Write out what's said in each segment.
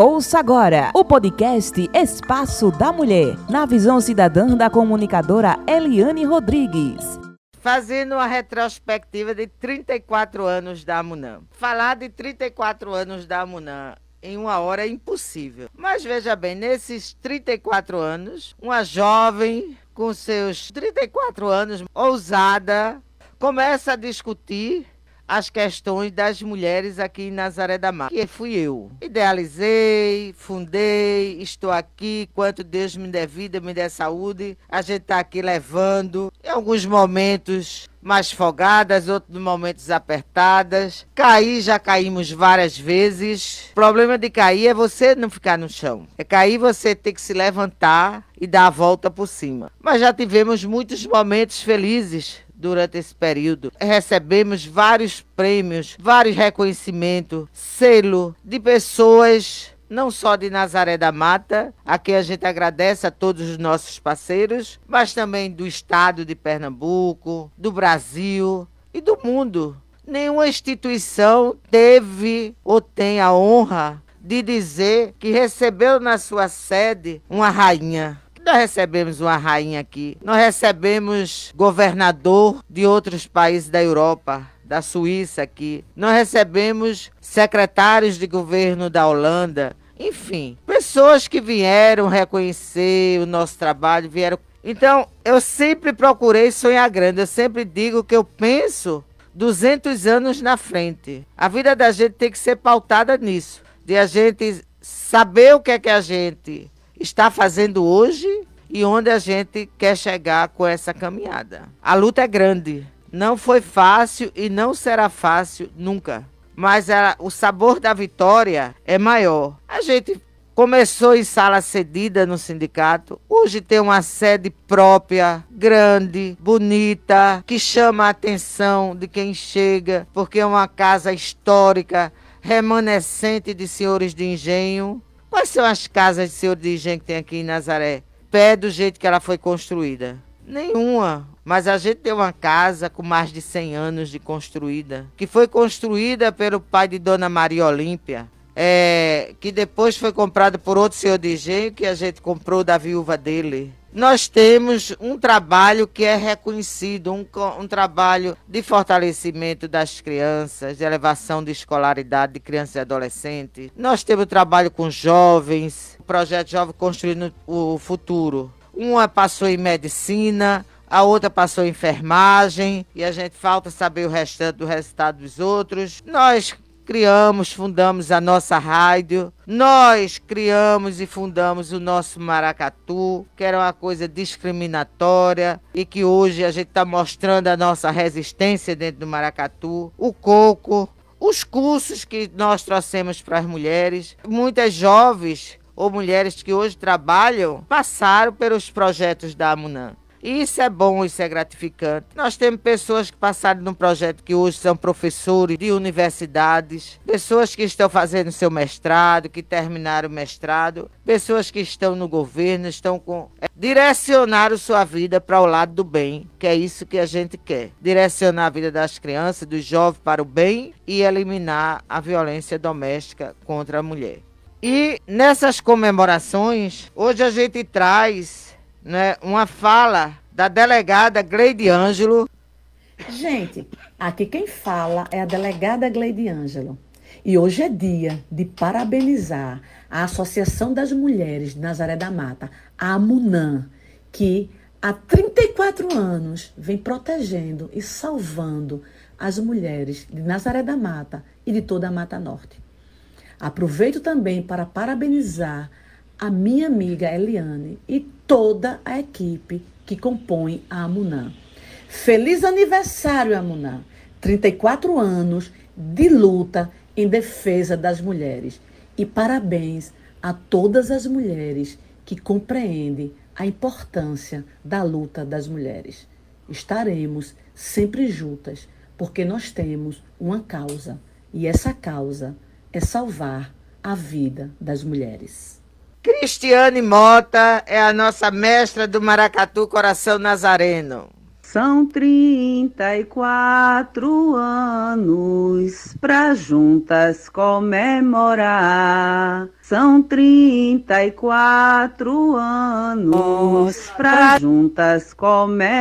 Ouça agora o podcast Espaço da Mulher, na visão cidadã da comunicadora Eliane Rodrigues. Fazendo uma retrospectiva de 34 anos da Amunã. Falar de 34 anos da Amunã em uma hora é impossível. Mas veja bem, nesses 34 anos, uma jovem com seus 34 anos, ousada, começa a discutir as questões das mulheres aqui em Nazaré da Mata, que fui eu. Idealizei, fundei, estou aqui, quanto Deus me der vida, me der saúde, a gente está aqui levando, em alguns momentos mais folgadas, outros momentos apertadas. Cair, já caímos várias vezes. O problema de cair é você não ficar no chão. É cair, você ter que se levantar e dar a volta por cima. Mas já tivemos muitos momentos felizes durante esse período. Recebemos vários prêmios, vários reconhecimentos, selo de pessoas não só de Nazaré da Mata, a quem a gente agradece a todos os nossos parceiros, mas também do estado de Pernambuco, do Brasil e do mundo. Nenhuma instituição teve ou tem a honra de dizer que recebeu na sua sede uma rainha. Nós recebemos uma rainha aqui, nós recebemos governador de outros países da Europa, da Suíça aqui, nós recebemos secretários de governo da Holanda, enfim, pessoas que vieram reconhecer o nosso trabalho, vieram. Então, eu sempre procurei sonhar grande, eu sempre digo que eu penso 200 anos na frente. A vida da gente tem que ser pautada nisso, de a gente saber o que é que a gente está fazendo hoje e onde a gente quer chegar com essa caminhada. A luta é grande. Não foi fácil e não será fácil nunca. Mas ela, o sabor da vitória é maior. A gente começou em sala cedida no sindicato. Hoje tem uma sede própria, grande, bonita, que chama a atenção de quem chega, porque é uma casa histórica, remanescente de senhores de engenho Quais são as casas de senhor de engenho que tem aqui em Nazaré? Pé do jeito que ela foi construída? Nenhuma. Mas a gente tem uma casa com mais de 100 anos de construída, que foi construída pelo pai de Dona Maria Olímpia, é, que depois foi comprada por outro senhor de engenho que a gente comprou da viúva dele nós temos um trabalho que é reconhecido, um, um, trabalho de fortalecimento das crianças, de elevação de escolaridade de crianças e adolescentes. Nós temos trabalho com jovens, o projeto Jovem Construindo o Futuro. Uma passou em medicina, a outra passou em enfermagem, e a gente falta saber o restante do resultado dos outros. Nós criamos, fundamos a nossa rádio. Nós criamos e fundamos o nosso Maracatu, que era uma coisa discriminatória e que hoje a gente está mostrando a nossa resistência dentro do Maracatu. O Coco, os cursos que nós trouxemos para as mulheres. Muitas jovens ou mulheres que hoje trabalham passaram pelos projetos da Amunan. Isso é bom, isso é gratificante. Nós temos pessoas que passaram num projeto que hoje são professores de universidades, pessoas que estão fazendo seu mestrado, que terminaram o mestrado, pessoas que estão no governo, estão com. É, direcionaram sua vida para o lado do bem, que é isso que a gente quer. Direcionar a vida das crianças, dos jovens para o bem e eliminar a violência doméstica contra a mulher. E nessas comemorações, hoje a gente traz né, uma fala da delegada Gleide Ângelo. Gente, aqui quem fala é a delegada Gleide Ângelo. E hoje é dia de parabenizar a Associação das Mulheres de Nazaré da Mata, a AMUNAM, que há 34 anos vem protegendo e salvando as mulheres de Nazaré da Mata e de toda a Mata Norte. Aproveito também para parabenizar a minha amiga Eliane e toda a equipe que compõe a Amunã. Feliz aniversário, Amunã! 34 anos de luta em defesa das mulheres. E parabéns a todas as mulheres que compreendem a importância da luta das mulheres. Estaremos sempre juntas, porque nós temos uma causa, e essa causa é salvar a vida das mulheres. Cristiane Mota é a nossa mestra do Maracatu Coração Nazareno. São trinta e quatro anos pra juntas comemorar. São trinta e quatro anos pra juntas comemorar.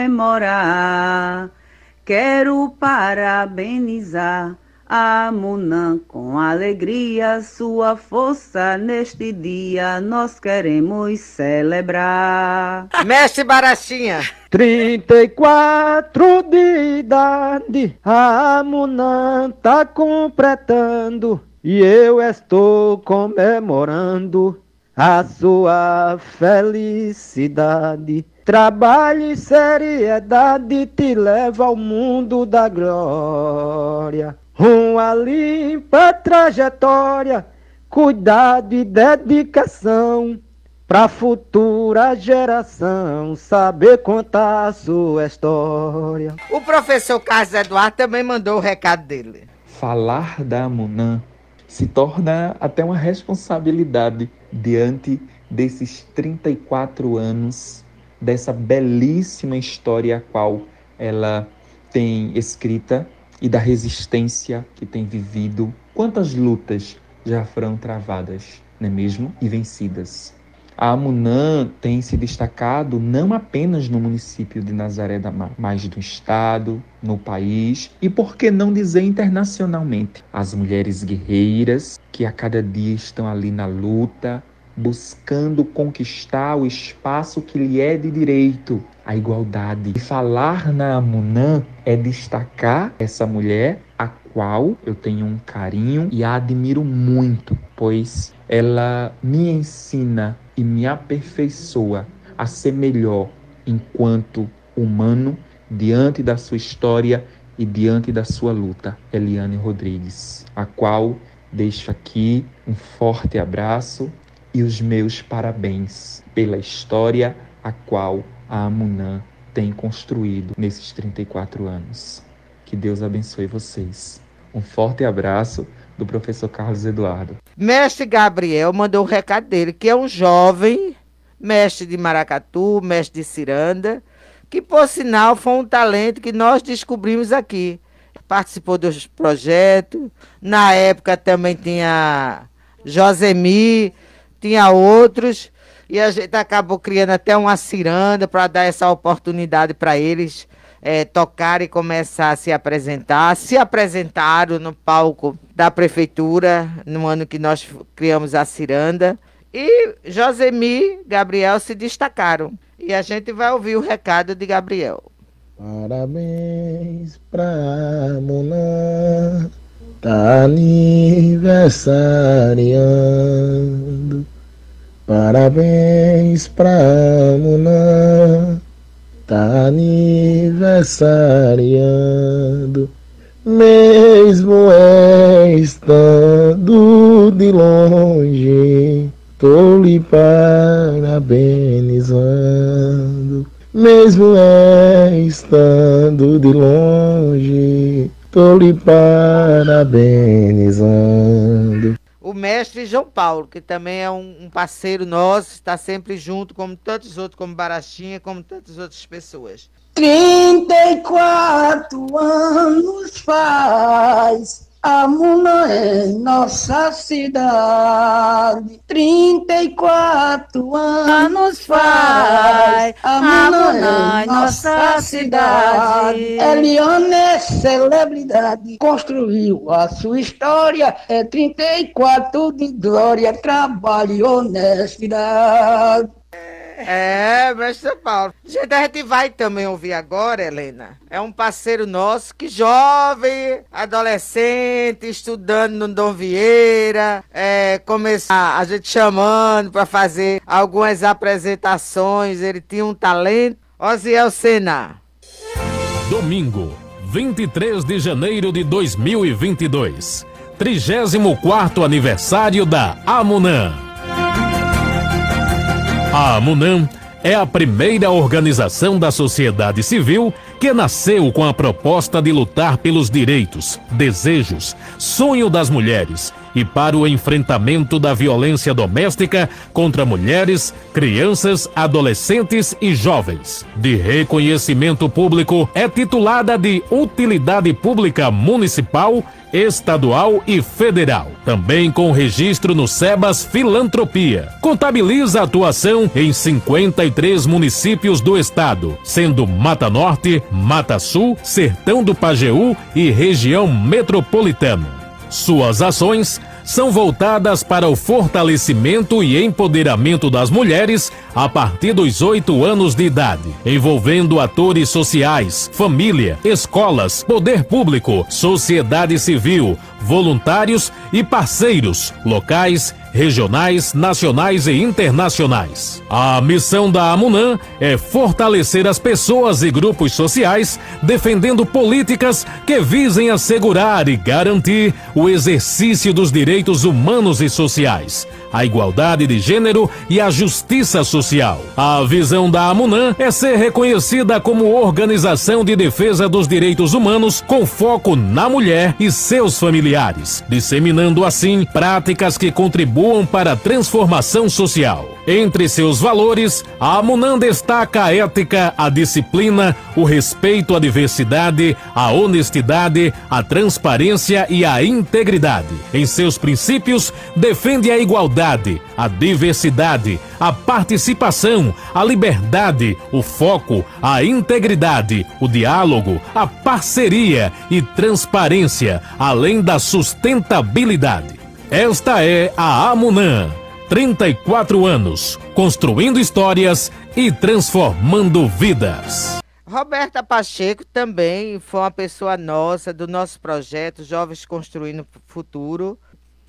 Quero parabenizar a Munã com alegria, sua força neste dia nós queremos celebrar. Mestre Barachinha. 34 de idade, a Munã tá completando e eu estou comemorando a sua felicidade. Trabalho e seriedade te leva ao mundo da glória. Uma limpa trajetória, cuidado e dedicação. Pra futura geração saber contar a sua história. O professor Carlos Eduardo também mandou o recado dele. Falar da Munã se torna até uma responsabilidade diante desses 34 anos dessa belíssima história a qual ela tem escrita e da resistência que tem vivido. Quantas lutas já foram travadas, não é mesmo? E vencidas. A Amunã tem se destacado não apenas no município de Nazaré da Mar, mas no estado, no país e, por que não dizer, internacionalmente. As mulheres guerreiras que a cada dia estão ali na luta, buscando conquistar o espaço que lhe é de direito, a igualdade. E falar na Amunã é destacar essa mulher a qual eu tenho um carinho e a admiro muito, pois ela me ensina e me aperfeiçoa a ser melhor enquanto humano diante da sua história e diante da sua luta. Eliane Rodrigues, a qual deixo aqui um forte abraço e os meus parabéns pela história a qual a Amunã tem construído nesses 34 anos. Que Deus abençoe vocês. Um forte abraço do professor Carlos Eduardo. Mestre Gabriel mandou o recado dele, que é um jovem mestre de Maracatu, mestre de Ciranda, que por sinal foi um talento que nós descobrimos aqui. Participou dos projetos. Na época também tinha Josemi, tinha outros, e a gente acabou criando até uma ciranda para dar essa oportunidade para eles é, tocar e começar a se apresentar. Se apresentaram no palco da prefeitura no ano que nós criamos a ciranda. E Josemi Gabriel se destacaram. E a gente vai ouvir o recado de Gabriel. Parabéns pra Mona, tá aniversariando. Parabéns pra Mona, tá aniversariando. Mesmo estando de longe, tô lhe parabenizando. Mesmo estando de longe, tô lhe parabenizando. O mestre João Paulo, que também é um, um parceiro nosso, está sempre junto, como tantos outros, como Barachinha, como tantas outras pessoas. 34 anos faz a Muna é nossa cidade. 34 anos faz a Muna é nossa cidade. Eliane é celebridade, construiu a sua história. É 34 de glória, trabalho e honestidade. É, mestre Paulo. Gente, a gente vai também ouvir agora, Helena. É um parceiro nosso que jovem, adolescente, estudando no Dom Vieira, é, começar a gente chamando para fazer algumas apresentações. Ele tinha um talento. Osiel Sena. Domingo, 23 de janeiro de 2022. 34 aniversário da Amunã. A Amunam é a primeira organização da sociedade civil que nasceu com a proposta de lutar pelos direitos, desejos, sonho das mulheres e para o enfrentamento da violência doméstica contra mulheres, crianças, adolescentes e jovens. De reconhecimento público, é titulada de Utilidade Pública Municipal estadual e federal. Também com registro no SEBAS Filantropia. Contabiliza atuação em 53 municípios do estado, sendo Mata Norte, Mata Sul, Sertão do Pajeú e região metropolitana. Suas ações são voltadas para o fortalecimento e empoderamento das mulheres a partir dos oito anos de idade, envolvendo atores sociais, família, escolas, poder público, sociedade civil, voluntários e parceiros locais, regionais, nacionais e internacionais. A missão da AMUNAM é fortalecer as pessoas e grupos sociais defendendo políticas que visem assegurar e garantir o exercício dos direitos humanos e sociais, a igualdade de gênero e a justiça social. A visão da AMUNAM é ser reconhecida como organização de defesa dos direitos humanos com foco na mulher e seus familiares, disseminando assim práticas que contribuam para a transformação social. Entre seus valores, a AMUNAM destaca a ética, a disciplina, o respeito à diversidade, a honestidade, a transparência e a integridade. Em seus princípios, defende a igualdade, a diversidade, a participação, a liberdade, o foco, a integridade, o diálogo, a parceria e transparência, além da sustentabilidade. Esta é a AMUNAM. 34 anos, construindo histórias e transformando vidas. Roberta Pacheco também foi uma pessoa nossa, do nosso projeto Jovens Construindo Futuro.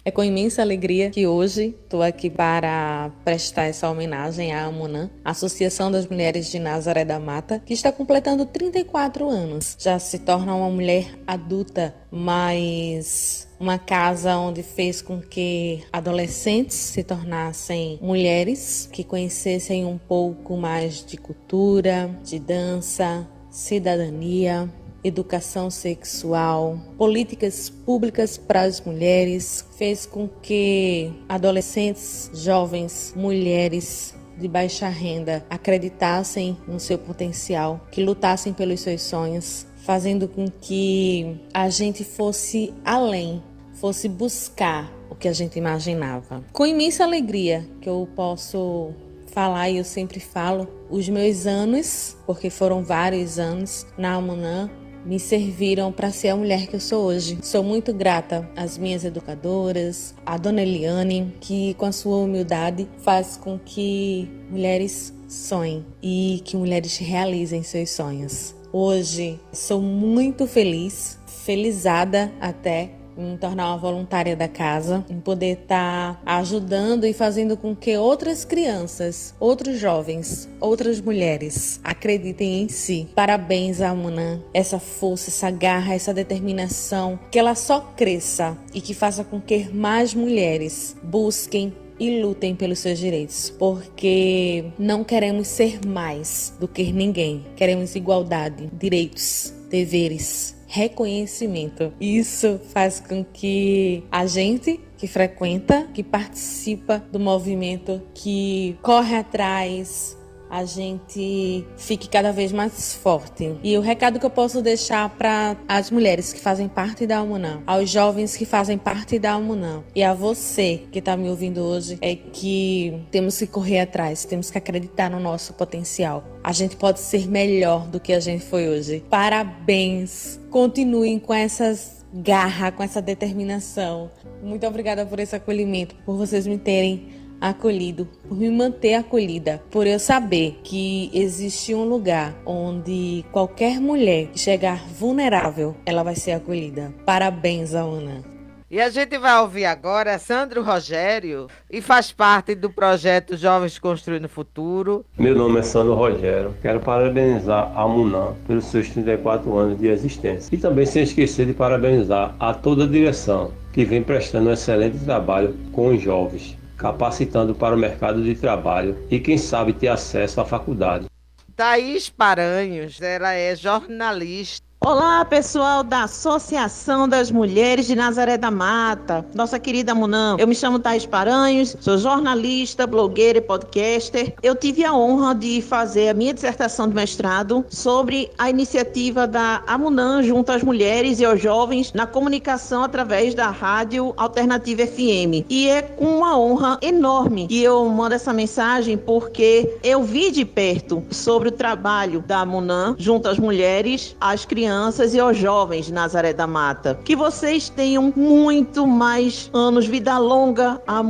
É com imensa alegria que hoje estou aqui para prestar essa homenagem à AMUNAM, Associação das Mulheres de Nazaré da Mata, que está completando 34 anos. Já se torna uma mulher adulta, mas uma casa onde fez com que adolescentes se tornassem mulheres que conhecessem um pouco mais de cultura, de dança, cidadania, educação sexual, políticas públicas para as mulheres, fez com que adolescentes, jovens, mulheres de baixa renda acreditassem no seu potencial, que lutassem pelos seus sonhos, fazendo com que a gente fosse além, fosse buscar o que a gente imaginava. Com imensa alegria que eu posso falar, e eu sempre falo, os meus anos, porque foram vários anos na Amunã, me serviram para ser a mulher que eu sou hoje. Sou muito grata às minhas educadoras, à dona Eliane, que com a sua humildade faz com que mulheres sonhem e que mulheres realizem seus sonhos. Hoje sou muito feliz, felizada até me tornar uma voluntária da casa, em poder estar tá ajudando e fazendo com que outras crianças, outros jovens, outras mulheres acreditem em si. Parabéns a Amuna, essa força, essa garra, essa determinação, que ela só cresça e que faça com que mais mulheres busquem e lutem pelos seus direitos, porque não queremos ser mais do que ninguém. Queremos igualdade, direitos, deveres, reconhecimento. Isso faz com que a gente que frequenta, que participa do movimento, que corre atrás, a gente fique cada vez mais forte. E o recado que eu posso deixar para as mulheres que fazem parte da Almunã, aos jovens que fazem parte da Almunã e a você que está me ouvindo hoje é que temos que correr atrás, temos que acreditar no nosso potencial. A gente pode ser melhor do que a gente foi hoje. Parabéns! Continuem com essas garra, com essa determinação. Muito obrigada por esse acolhimento, por vocês me terem acolhido, por me manter acolhida, por eu saber que existe um lugar onde qualquer mulher que chegar vulnerável, ela vai ser acolhida. Parabéns, Ana. E a gente vai ouvir agora Sandro Rogério e faz parte do projeto Jovens Construindo o Futuro. Meu nome é Sandro Rogério. Quero parabenizar a Munan pelos seus 34 anos de existência. E também sem esquecer de parabenizar a toda a direção que vem prestando um excelente trabalho com os jovens capacitando para o mercado de trabalho e, quem sabe, ter acesso à faculdade. Thaís Paranhos, ela é jornalista Olá, pessoal da Associação das Mulheres de Nazaré da Mata, nossa querida Munam. Eu me chamo Thais Paranhos, sou jornalista, blogueira e podcaster. Eu tive a honra de fazer a minha dissertação de mestrado sobre a iniciativa da Amunam junto às mulheres e aos jovens na comunicação através da rádio Alternativa FM. E é com uma honra enorme que eu mando essa mensagem porque eu vi de perto sobre o trabalho da Amunam junto às mulheres, às crianças crianças e aos jovens de Nazaré da Mata. Que vocês tenham muito mais anos, vida longa, a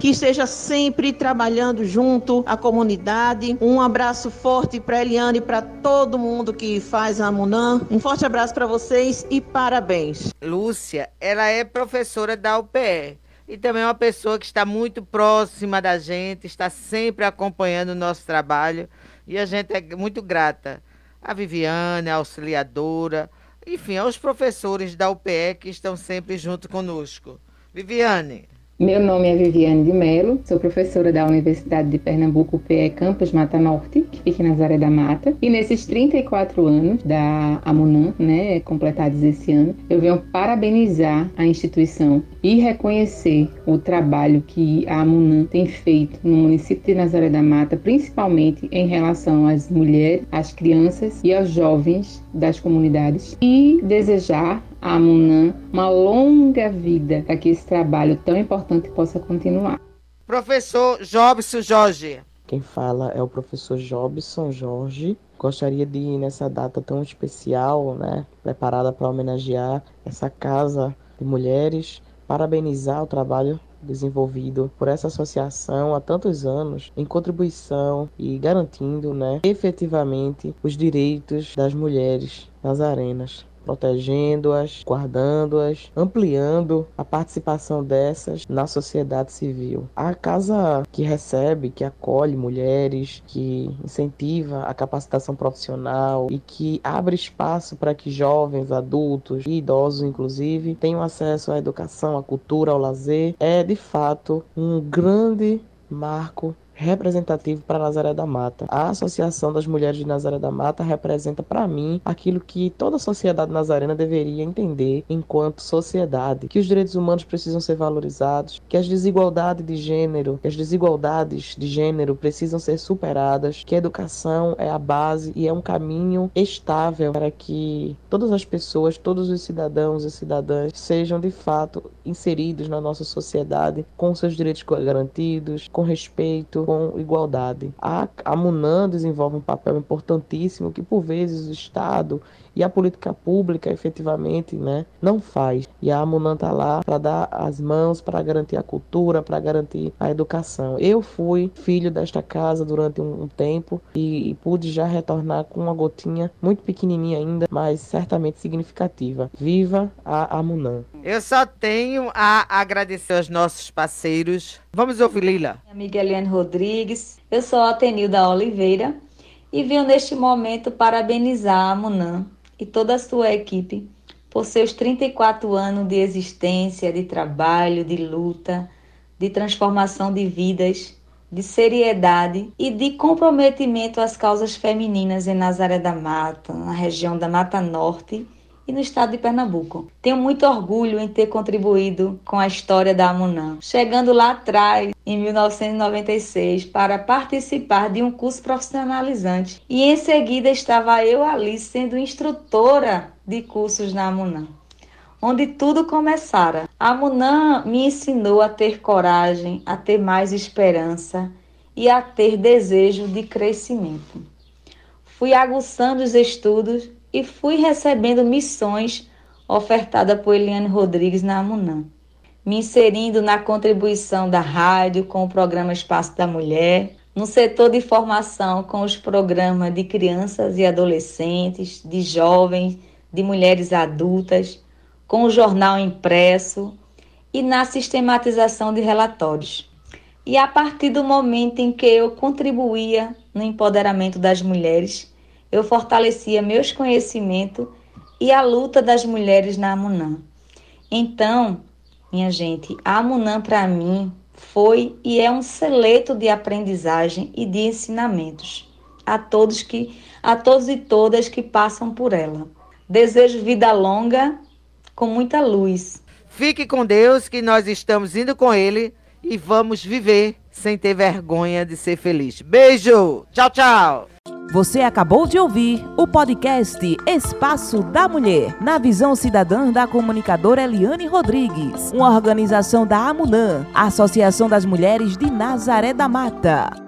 que esteja sempre trabalhando junto à comunidade. Um abraço forte para Eliane e para todo mundo que faz a Munan. Um forte abraço para vocês e parabéns. Lúcia, ela é professora da UPE e também é uma pessoa que está muito próxima da gente, está sempre acompanhando o nosso trabalho e a gente é muito grata a Viviane, a auxiliadora, enfim, aos professores da UPE que estão sempre junto conosco. Viviane. Meu nome é Viviane de Melo, sou professora da Universidade de Pernambuco, PE Campus Mata Norte, que fica na Zaré da Mata. E nesses 34 anos da AMUNAM, né, completados esse ano, eu venho parabenizar a instituição e reconhecer o trabalho que a AMUNAM tem feito no município de Nazaré da Mata, principalmente em relação às mulheres, às crianças e aos jovens das comunidades e desejar a Munan uma longa vida para que esse trabalho tão importante possa continuar. Professor Jobson Jorge. Quem fala é o professor Jobson Jorge. Gostaria de ir nessa data tão especial, né, preparada para homenagear essa casa de mulheres, parabenizar o trabalho desenvolvido por essa associação há tantos anos em contribuição e garantindo, né, efetivamente os direitos das mulheres nas arenas protegendo-as, guardando-as, ampliando a participação dessas na sociedade civil. A casa que recebe, que acolhe mulheres, que incentiva a capacitação profissional e que abre espaço para que jovens, adultos e idosos, inclusive, tenham acesso à educação, à cultura, ao lazer, é de fato um grande marco representativo para Nazaré da Mata. A Associação das Mulheres de Nazaré da Mata representa para mim aquilo que toda sociedade nazarena deveria entender enquanto sociedade, que os direitos humanos precisam ser valorizados, que as desigualdades de gênero, que as desigualdades de gênero precisam ser superadas, que a educação é a base e é um caminho estável para que todas as pessoas, todos os cidadãos e cidadãs sejam de fato inseridos na nossa sociedade com seus direitos garantidos, com respeito, com igualdade. A, a MUNAN desenvolve um papel importantíssimo que, por vezes, o Estado e a política pública efetivamente né, não faz. E a MUNAN está lá para dar as mãos, para garantir a cultura, para garantir a educação. Eu fui filho desta casa durante um, um tempo e, e, pude já retornar com uma gotinha muito pequenininha ainda, mas certamente significativa. Viva a, MUNAN! Eu só tenho a agradecer aos nossos parceiros. Vamos ouvir. Minha amiga Eliane Rodrigues, eu sou a Tenilda Oliveira e venho neste momento parabenizar a Munan e toda a sua equipe por seus 34 anos de existência, de trabalho, de luta, de transformação de vidas, de seriedade e de comprometimento às causas femininas em Nazaré da Mata, na região da Mata Norte e no estado de Pernambuco. Tenho muito orgulho em ter contribuído com a história da Amunã, chegando lá atrás, em 1996, para participar de um curso profissionalizante. E em seguida estava eu ali sendo instrutora de cursos na Amunã onde tudo começara. A Munã me ensinou a ter coragem, a ter mais esperança e a ter desejo de crescimento. Fui aguçando os estudos e fui recebendo missões ofertadas por Eliane Rodrigues na Amunã, me inserindo na contribuição da rádio com o programa Espaço da Mulher, no setor de formação com os programas de crianças e adolescentes, de jovens, de mulheres adultas, com o jornal impresso e na sistematização de relatórios. E a partir do momento em que eu contribuía no empoderamento das mulheres, eu fortalecia meus conhecimentos e a luta das mulheres na Amunã. Então, minha gente, a Amunã para mim foi e é um seleto de aprendizagem e de ensinamentos a todos que a todos e todas que passam por ela. Desejo vida longa com muita luz. Fique com Deus, que nós estamos indo com Ele e vamos viver sem ter vergonha de ser feliz. Beijo! Tchau, tchau! Você acabou de ouvir o podcast Espaço da Mulher, na visão cidadã da comunicadora Eliane Rodrigues, uma organização da AMUNAM, Associação das Mulheres de Nazaré da Mata.